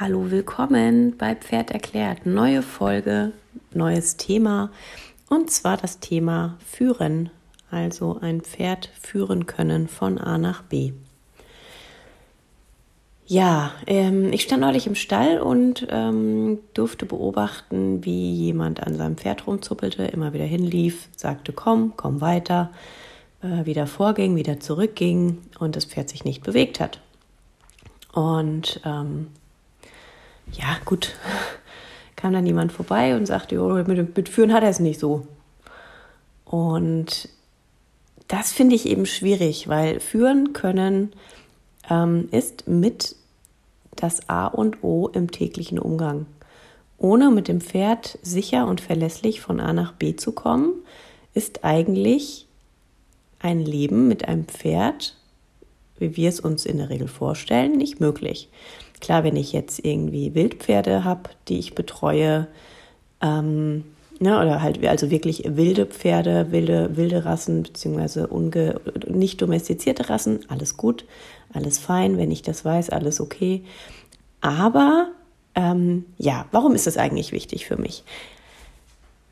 Hallo, willkommen bei Pferd erklärt. Neue Folge, neues Thema und zwar das Thema Führen, also ein Pferd führen können von A nach B. Ja, ähm, ich stand neulich im Stall und ähm, durfte beobachten, wie jemand an seinem Pferd rumzuppelte, immer wieder hinlief, sagte, komm, komm weiter, äh, wieder vorging, wieder zurückging und das Pferd sich nicht bewegt hat. Und ähm, ja, gut, kam dann jemand vorbei und sagte, jo, mit, mit Führen hat er es nicht so. Und das finde ich eben schwierig, weil Führen können ähm, ist mit das A und O im täglichen Umgang. Ohne mit dem Pferd sicher und verlässlich von A nach B zu kommen, ist eigentlich ein Leben mit einem Pferd, wie wir es uns in der Regel vorstellen, nicht möglich. Klar, wenn ich jetzt irgendwie Wildpferde habe, die ich betreue, ähm, ne, oder halt also wirklich wilde Pferde, wilde, wilde Rassen, beziehungsweise unge, nicht domestizierte Rassen, alles gut, alles fein, wenn ich das weiß, alles okay. Aber ähm, ja, warum ist das eigentlich wichtig für mich?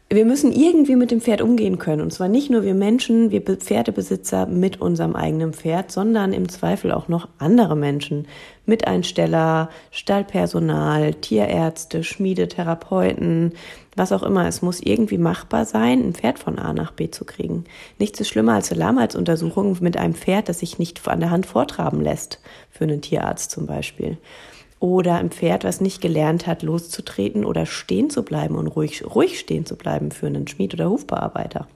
Wir müssen irgendwie mit dem Pferd umgehen können. Und zwar nicht nur wir Menschen, wir Pferdebesitzer mit unserem eigenen Pferd, sondern im Zweifel auch noch andere Menschen. Miteinsteller, Stallpersonal, Tierärzte, Schmiedetherapeuten, was auch immer. Es muss irgendwie machbar sein, ein Pferd von A nach B zu kriegen. Nichts ist schlimmer als eine Lahmheitsuntersuchung mit einem Pferd, das sich nicht an der Hand vortraben lässt, für einen Tierarzt zum Beispiel oder ein Pferd, was nicht gelernt hat, loszutreten oder stehen zu bleiben und ruhig, ruhig stehen zu bleiben für einen Schmied oder Hufbearbeiter.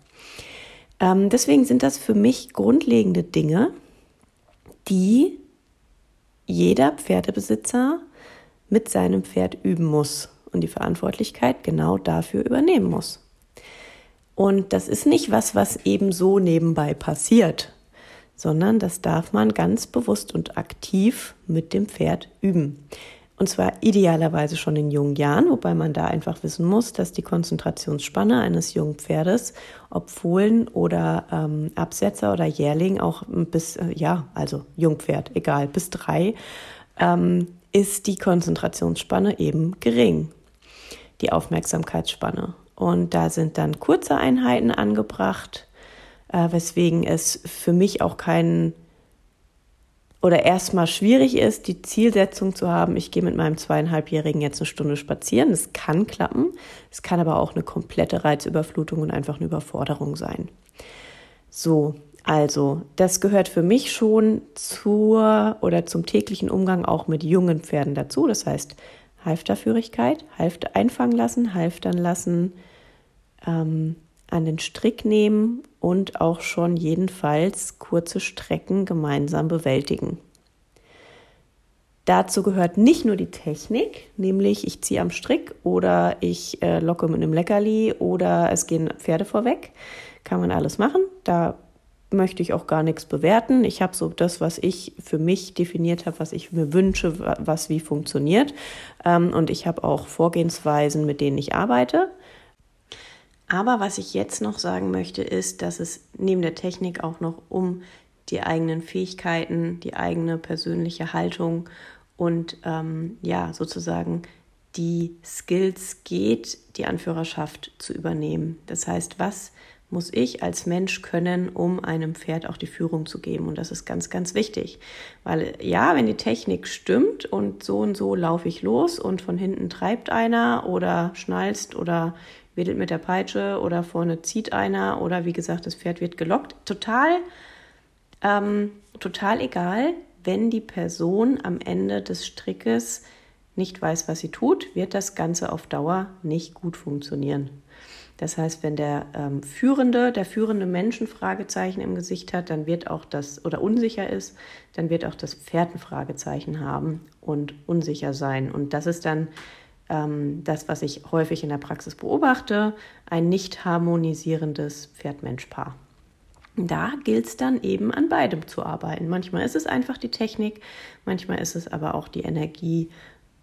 Ähm, deswegen sind das für mich grundlegende Dinge, die jeder Pferdebesitzer mit seinem Pferd üben muss und die Verantwortlichkeit genau dafür übernehmen muss. Und das ist nicht was, was eben so nebenbei passiert, sondern das darf man ganz bewusst und aktiv mit dem Pferd üben. Und zwar idealerweise schon in jungen Jahren, wobei man da einfach wissen muss, dass die Konzentrationsspanne eines jungen Pferdes, ob Fohlen oder ähm, Absetzer oder Jährling, auch bis, äh, ja, also Jungpferd, egal, bis drei, ähm, ist die Konzentrationsspanne eben gering, die Aufmerksamkeitsspanne. Und da sind dann kurze Einheiten angebracht, äh, weswegen es für mich auch kein oder erstmal schwierig ist, die Zielsetzung zu haben, ich gehe mit meinem zweieinhalbjährigen jetzt eine Stunde spazieren. Das kann klappen. Es kann aber auch eine komplette Reizüberflutung und einfach eine Überforderung sein. So, also, das gehört für mich schon zur oder zum täglichen Umgang auch mit jungen Pferden dazu. Das heißt, Halfterführigkeit, Halfter einfangen lassen, halftern lassen, ähm, an den Strick nehmen und auch schon jedenfalls kurze Strecken gemeinsam bewältigen. Dazu gehört nicht nur die Technik, nämlich ich ziehe am Strick oder ich äh, locke mit einem Leckerli oder es gehen Pferde vorweg. Kann man alles machen. Da möchte ich auch gar nichts bewerten. Ich habe so das, was ich für mich definiert habe, was ich mir wünsche, was wie funktioniert. Ähm, und ich habe auch Vorgehensweisen, mit denen ich arbeite. Aber was ich jetzt noch sagen möchte, ist, dass es neben der Technik auch noch um die eigenen Fähigkeiten, die eigene persönliche Haltung und ähm, ja, sozusagen die Skills geht, die Anführerschaft zu übernehmen. Das heißt, was muss ich als Mensch können, um einem Pferd auch die Führung zu geben? Und das ist ganz, ganz wichtig. Weil ja, wenn die Technik stimmt und so und so laufe ich los und von hinten treibt einer oder schnallst oder wedelt mit der Peitsche oder vorne zieht einer oder wie gesagt, das Pferd wird gelockt. Total, ähm, total egal, wenn die Person am Ende des Strickes nicht weiß, was sie tut, wird das Ganze auf Dauer nicht gut funktionieren. Das heißt, wenn der ähm, Führende, der führende Mensch ein Fragezeichen im Gesicht hat, dann wird auch das, oder unsicher ist, dann wird auch das Pferd ein Fragezeichen haben und unsicher sein. Und das ist dann ähm, das, was ich häufig in der Praxis beobachte, ein nicht harmonisierendes Pferd-Mensch-Paar. Da gilt es dann eben an beidem zu arbeiten. Manchmal ist es einfach die Technik, manchmal ist es aber auch die Energie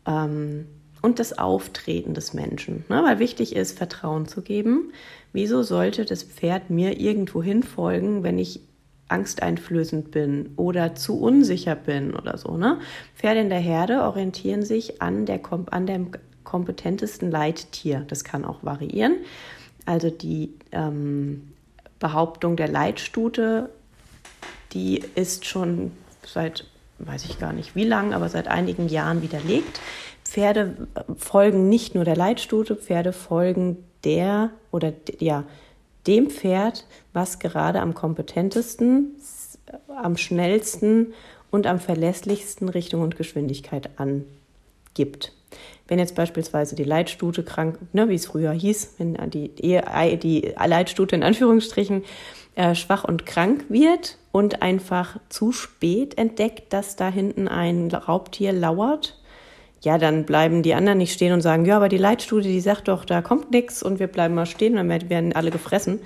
ähm, und das Auftreten des Menschen. Ne? Weil wichtig ist, Vertrauen zu geben. Wieso sollte das Pferd mir irgendwo hinfolgen, wenn ich angsteinflößend bin oder zu unsicher bin oder so. Ne? Pferde in der Herde orientieren sich an, der, an dem kompetentesten Leittier. Das kann auch variieren. Also die ähm, Behauptung der Leitstute, die ist schon seit, weiß ich gar nicht wie lang, aber seit einigen Jahren widerlegt. Pferde folgen nicht nur der Leitstute, Pferde folgen der oder ja, dem Pferd, was gerade am kompetentesten, am schnellsten und am verlässlichsten Richtung und Geschwindigkeit angibt. Wenn jetzt beispielsweise die Leitstute krank, ne, wie es früher hieß, wenn die, die Leitstute in Anführungsstrichen äh, schwach und krank wird und einfach zu spät entdeckt, dass da hinten ein Raubtier lauert, ja, dann bleiben die anderen nicht stehen und sagen, ja, aber die Leitstudie, die sagt doch, da kommt nichts und wir bleiben mal stehen, dann werden alle gefressen.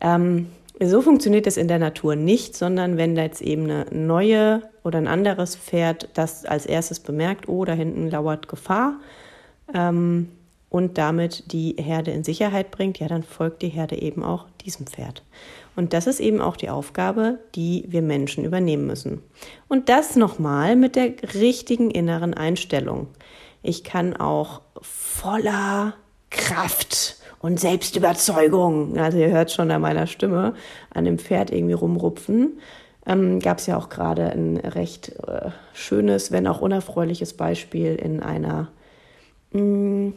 Ähm, so funktioniert es in der Natur nicht, sondern wenn da jetzt eben eine neue oder ein anderes Pferd das als erstes bemerkt, oh, da hinten lauert Gefahr ähm, und damit die Herde in Sicherheit bringt, ja, dann folgt die Herde eben auch diesem Pferd. Und das ist eben auch die Aufgabe, die wir Menschen übernehmen müssen. Und das nochmal mit der richtigen inneren Einstellung. Ich kann auch voller Kraft und Selbstüberzeugung, also ihr hört schon an meiner Stimme, an dem Pferd irgendwie rumrupfen. Ähm, Gab es ja auch gerade ein recht äh, schönes, wenn auch unerfreuliches Beispiel in einer mm,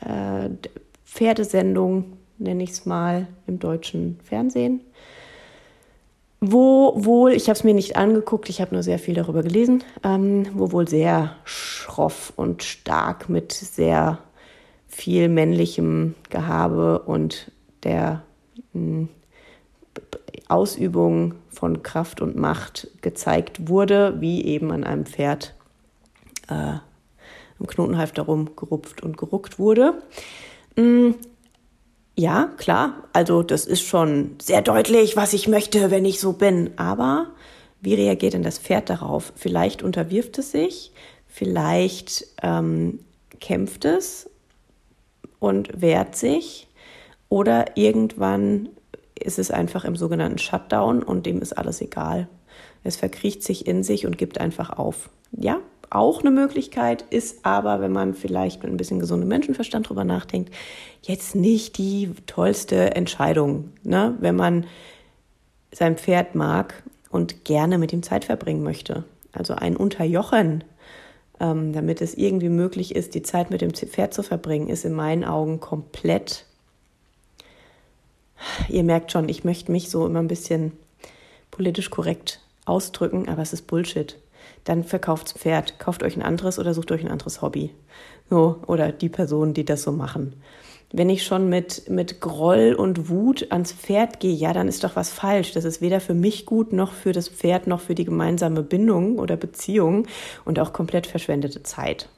äh, Pferdesendung, nenne ich es mal, im deutschen Fernsehen. Wo wohl, ich habe es mir nicht angeguckt, ich habe nur sehr viel darüber gelesen, ähm, wo wohl sehr schroff und stark mit sehr viel männlichem Gehabe und der mh, hm, Ausübung von Kraft und Macht gezeigt wurde, wie eben an einem Pferd äh, im Knotenhalfter rumgerupft und geruckt wurde. Hm, ja, klar, also das ist schon sehr deutlich, was ich möchte, wenn ich so bin. Aber wie reagiert denn das Pferd darauf? Vielleicht unterwirft es sich, vielleicht ähm, kämpft es und wehrt sich oder irgendwann ist es einfach im sogenannten Shutdown und dem ist alles egal. Es verkriecht sich in sich und gibt einfach auf. Ja, auch eine Möglichkeit, ist aber, wenn man vielleicht mit ein bisschen gesundem Menschenverstand drüber nachdenkt, jetzt nicht die tollste Entscheidung, ne? wenn man sein Pferd mag und gerne mit ihm Zeit verbringen möchte. Also ein Unterjochen, ähm, damit es irgendwie möglich ist, die Zeit mit dem Pferd zu verbringen, ist in meinen Augen komplett. Ihr merkt schon, ich möchte mich so immer ein bisschen politisch korrekt ausdrücken, aber es ist Bullshit dann verkauft's Pferd. Kauft euch ein anderes oder sucht euch ein anderes Hobby. So, oder die Personen, die das so machen. Wenn ich schon mit, mit Groll und Wut ans Pferd gehe, ja, dann ist doch was falsch. Das ist weder für mich gut, noch für das Pferd, noch für die gemeinsame Bindung oder Beziehung und auch komplett verschwendete Zeit.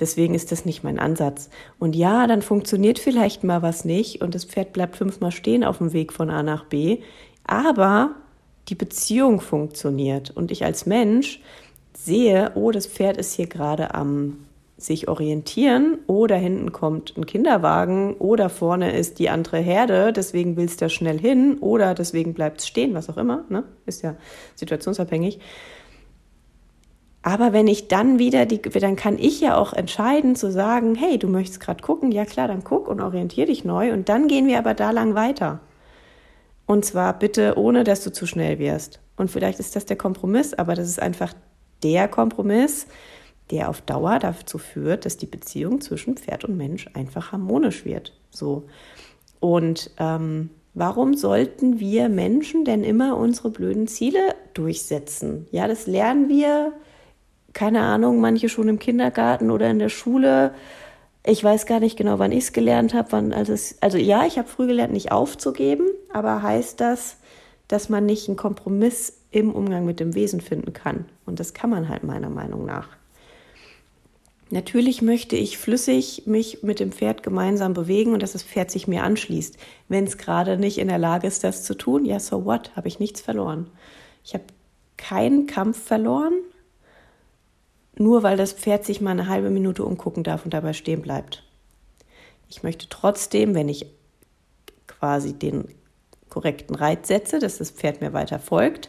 Deswegen ist das nicht mein Ansatz. Und ja, dann funktioniert vielleicht mal was nicht und das Pferd bleibt fünfmal stehen auf dem Weg von A nach B. Aber die Beziehung funktioniert und ich als Mensch sehe, oh, das Pferd ist hier gerade am sich orientieren, da hinten kommt ein Kinderwagen oder vorne ist die andere Herde, deswegen willst du da schnell hin oder deswegen bleibt es stehen, was auch immer, ne? ist ja situationsabhängig. Aber wenn ich dann wieder die, dann kann ich ja auch entscheiden zu sagen, hey, du möchtest gerade gucken, ja klar, dann guck und orientier dich neu und dann gehen wir aber da lang weiter. Und zwar bitte ohne, dass du zu schnell wirst. Und vielleicht ist das der Kompromiss, aber das ist einfach der Kompromiss, der auf Dauer dazu führt, dass die Beziehung zwischen Pferd und Mensch einfach harmonisch wird. So. Und ähm, warum sollten wir Menschen denn immer unsere blöden Ziele durchsetzen? Ja, das lernen wir, keine Ahnung, manche schon im Kindergarten oder in der Schule ich weiß gar nicht genau, wann ich es gelernt habe, wann also es, also ja, ich habe früh gelernt, nicht aufzugeben, aber heißt das, dass man nicht einen Kompromiss im Umgang mit dem Wesen finden kann? Und das kann man halt meiner Meinung nach. Natürlich möchte ich flüssig mich mit dem Pferd gemeinsam bewegen und dass das Pferd sich mir anschließt. Wenn es gerade nicht in der Lage ist, das zu tun, ja, so what? Habe ich nichts verloren. Ich habe keinen Kampf verloren, nur weil das Pferd sich mal eine halbe Minute umgucken darf und dabei stehen bleibt. Ich möchte trotzdem, wenn ich quasi den korrekten Reiz setze, dass das Pferd mir weiter folgt.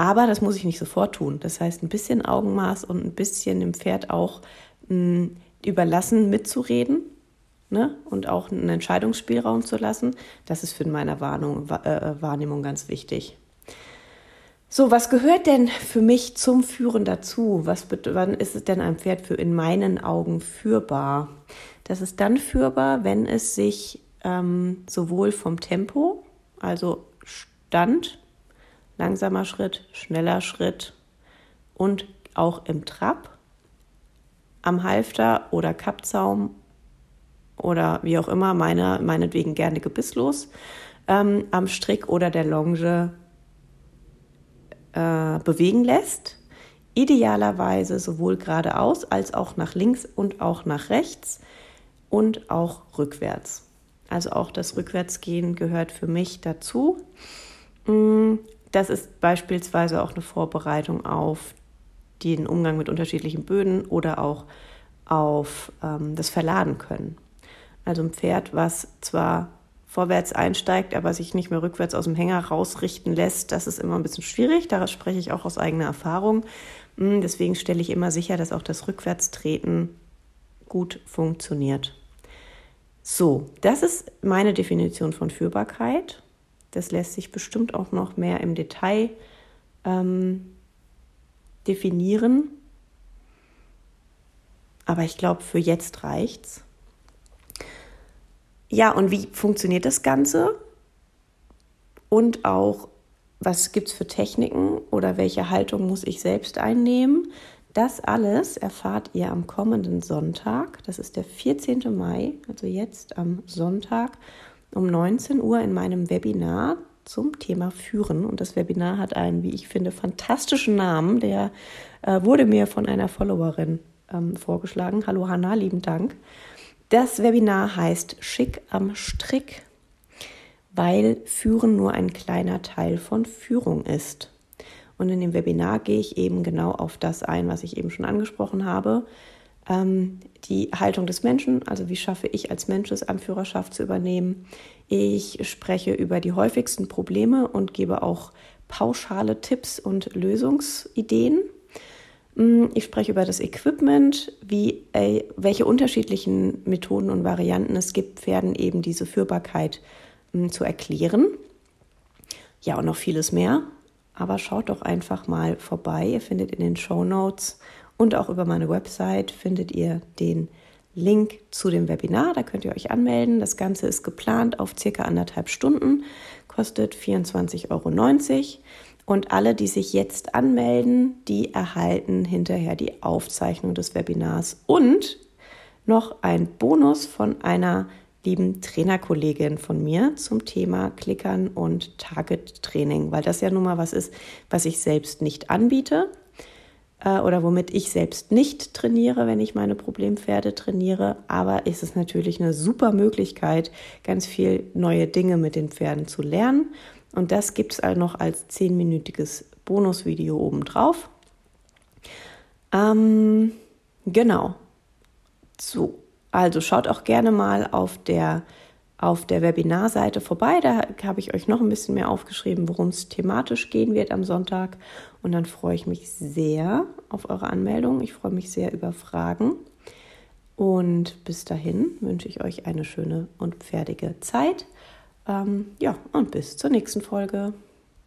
Aber das muss ich nicht sofort tun. Das heißt, ein bisschen Augenmaß und ein bisschen dem Pferd auch mh, hm, überlassen, mitzureden ne? und auch einen Entscheidungsspielraum zu lassen. Das ist für meine Warnung, äh, Wahrnehmung ganz wichtig. So, was gehört denn für mich zum Führen dazu? Was, wann ist es denn ein Pferd für in meinen Augen führbar? Das ist dann führbar, wenn es sich ähm, sowohl vom Tempo, also Stand, langsamer Schritt, schneller Schritt und auch im Trab, am Halfter oder Kappzaum oder wie auch immer, meine, meinetwegen gerne gebisslos, ähm, am Strick oder der Longe äh, bewegen lässt. Idealerweise sowohl geradeaus als auch nach links und auch nach rechts und auch rückwärts. Also auch das Rückwärtsgehen gehört für mich dazu. Das ist beispielsweise auch eine Vorbereitung auf den Umgang mit unterschiedlichen Böden oder auch auf ähm, das Verladen können. Also ein Pferd, was zwar vorwärts einsteigt, aber sich nicht mehr rückwärts aus dem Hänger rausrichten lässt, das ist immer ein bisschen schwierig. Daraus spreche ich auch aus eigener Erfahrung. Hm, deswegen stelle ich immer sicher, dass auch das Rückwärtstreten gut funktioniert. So, das ist meine Definition von Führbarkeit. Das lässt sich bestimmt auch noch mehr im Detail ähm, definieren. Aber ich glaube, für jetzt reicht's. Ja, und wie funktioniert das Ganze? Und auch, was gibt es für Techniken oder welche Haltung muss ich selbst einnehmen? Das alles erfahrt ihr am kommenden Sonntag. Das ist der 14. Mai, also jetzt am Sonntag um 19 Uhr in meinem Webinar zum Thema Führen. Und das Webinar hat einen, wie ich finde, fantastischen Namen. Der äh, wurde mir von einer Followerin ähm, vorgeschlagen. Hallo Hanna, lieben Dank. Das Webinar heißt Schick am Strick, weil Führen nur ein kleiner Teil von Führung ist. Und in dem Webinar gehe ich eben genau auf das ein, was ich eben schon angesprochen habe. Ähm, die Haltung des Menschen, also wie schaffe ich als Mensch es, Anführerschaft zu übernehmen. Ich spreche über die häufigsten Probleme und gebe auch pauschale Tipps und Lösungsideen Mm, ich spreche über das Equipment, wie, äh, welche unterschiedlichen Methoden und Varianten es gibt, Pferden eben diese Führbarkeit mm, zu erklären. Ja, und noch vieles mehr. Aber schaut doch einfach mal vorbei. Ihr findet in den Show Notes und auch über meine Website findet ihr den Link zu dem Webinar. Da könnt ihr euch anmelden. Das Ganze ist geplant auf circa anderthalb Stunden, kostet 24,90 Euro. Und alle, die sich jetzt anmelden, die erhalten hinterher die Aufzeichnung des Webinars und noch ein Bonus von einer lieben Trainerkollegin von mir zum Thema Klickern und Target Training, weil das ja nun mal was ist, was ich selbst nicht anbiete äh, oder womit ich selbst nicht trainiere, wenn ich meine Problempferde trainiere. Aber ist es natürlich eine super Möglichkeit, ganz viel neue Dinge mit den Pferden zu lernen und das gibt es noch als zehnminütiges Bonusvideo obendrauf. Ähm, genau. So, also schaut auch gerne mal auf der, auf der Webinarseite vorbei. Da habe ich euch noch ein bisschen mehr aufgeschrieben, worum es thematisch gehen wird am Sonntag. Und dann freue ich mich sehr auf eure Anmeldung. Ich freue mich sehr über Fragen. Und bis dahin wünsche ich euch eine schöne und fertige Zeit. Ähm, ja, und bis zur nächsten Folge.